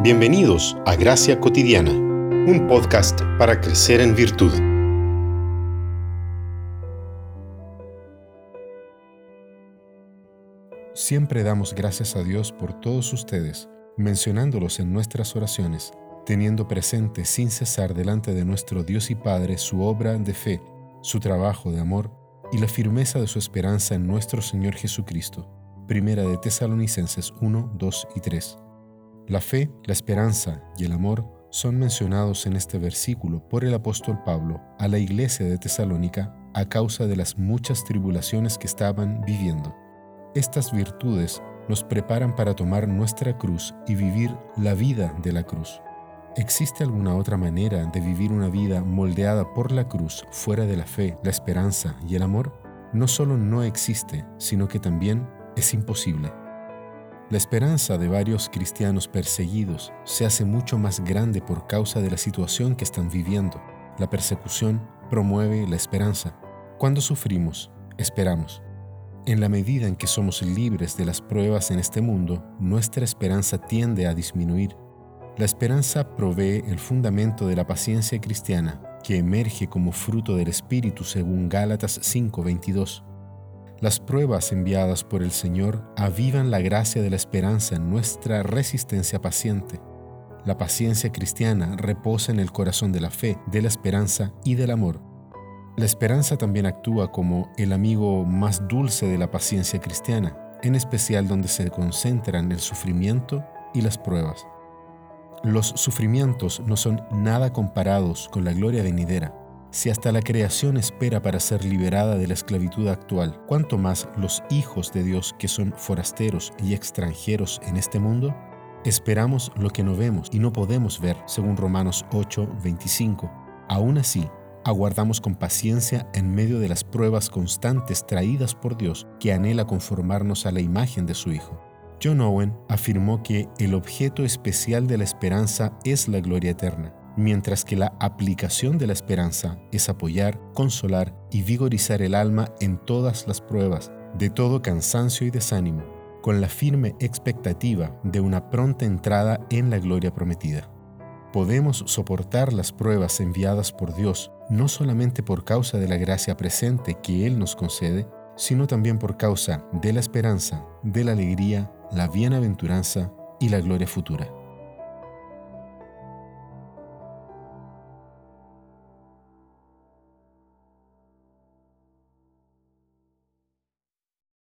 Bienvenidos a Gracia Cotidiana, un podcast para crecer en virtud. Siempre damos gracias a Dios por todos ustedes, mencionándolos en nuestras oraciones, teniendo presente sin cesar delante de nuestro Dios y Padre su obra de fe, su trabajo de amor y la firmeza de su esperanza en nuestro Señor Jesucristo. Primera de Tesalonicenses 1, 2 y 3. La fe, la esperanza y el amor son mencionados en este versículo por el apóstol Pablo a la iglesia de Tesalónica a causa de las muchas tribulaciones que estaban viviendo. Estas virtudes nos preparan para tomar nuestra cruz y vivir la vida de la cruz. ¿Existe alguna otra manera de vivir una vida moldeada por la cruz fuera de la fe, la esperanza y el amor? No solo no existe, sino que también es imposible. La esperanza de varios cristianos perseguidos se hace mucho más grande por causa de la situación que están viviendo. La persecución promueve la esperanza. Cuando sufrimos, esperamos. En la medida en que somos libres de las pruebas en este mundo, nuestra esperanza tiende a disminuir. La esperanza provee el fundamento de la paciencia cristiana, que emerge como fruto del Espíritu según Gálatas 5:22. Las pruebas enviadas por el Señor avivan la gracia de la esperanza en nuestra resistencia paciente. La paciencia cristiana reposa en el corazón de la fe, de la esperanza y del amor. La esperanza también actúa como el amigo más dulce de la paciencia cristiana, en especial donde se concentran el sufrimiento y las pruebas. Los sufrimientos no son nada comparados con la gloria venidera. Si hasta la creación espera para ser liberada de la esclavitud actual, ¿cuánto más los hijos de Dios que son forasteros y extranjeros en este mundo? Esperamos lo que no vemos y no podemos ver, según Romanos 8, 25. Aún así, aguardamos con paciencia en medio de las pruebas constantes traídas por Dios que anhela conformarnos a la imagen de su Hijo. John Owen afirmó que el objeto especial de la esperanza es la gloria eterna mientras que la aplicación de la esperanza es apoyar, consolar y vigorizar el alma en todas las pruebas, de todo cansancio y desánimo, con la firme expectativa de una pronta entrada en la gloria prometida. Podemos soportar las pruebas enviadas por Dios no solamente por causa de la gracia presente que Él nos concede, sino también por causa de la esperanza, de la alegría, la bienaventuranza y la gloria futura.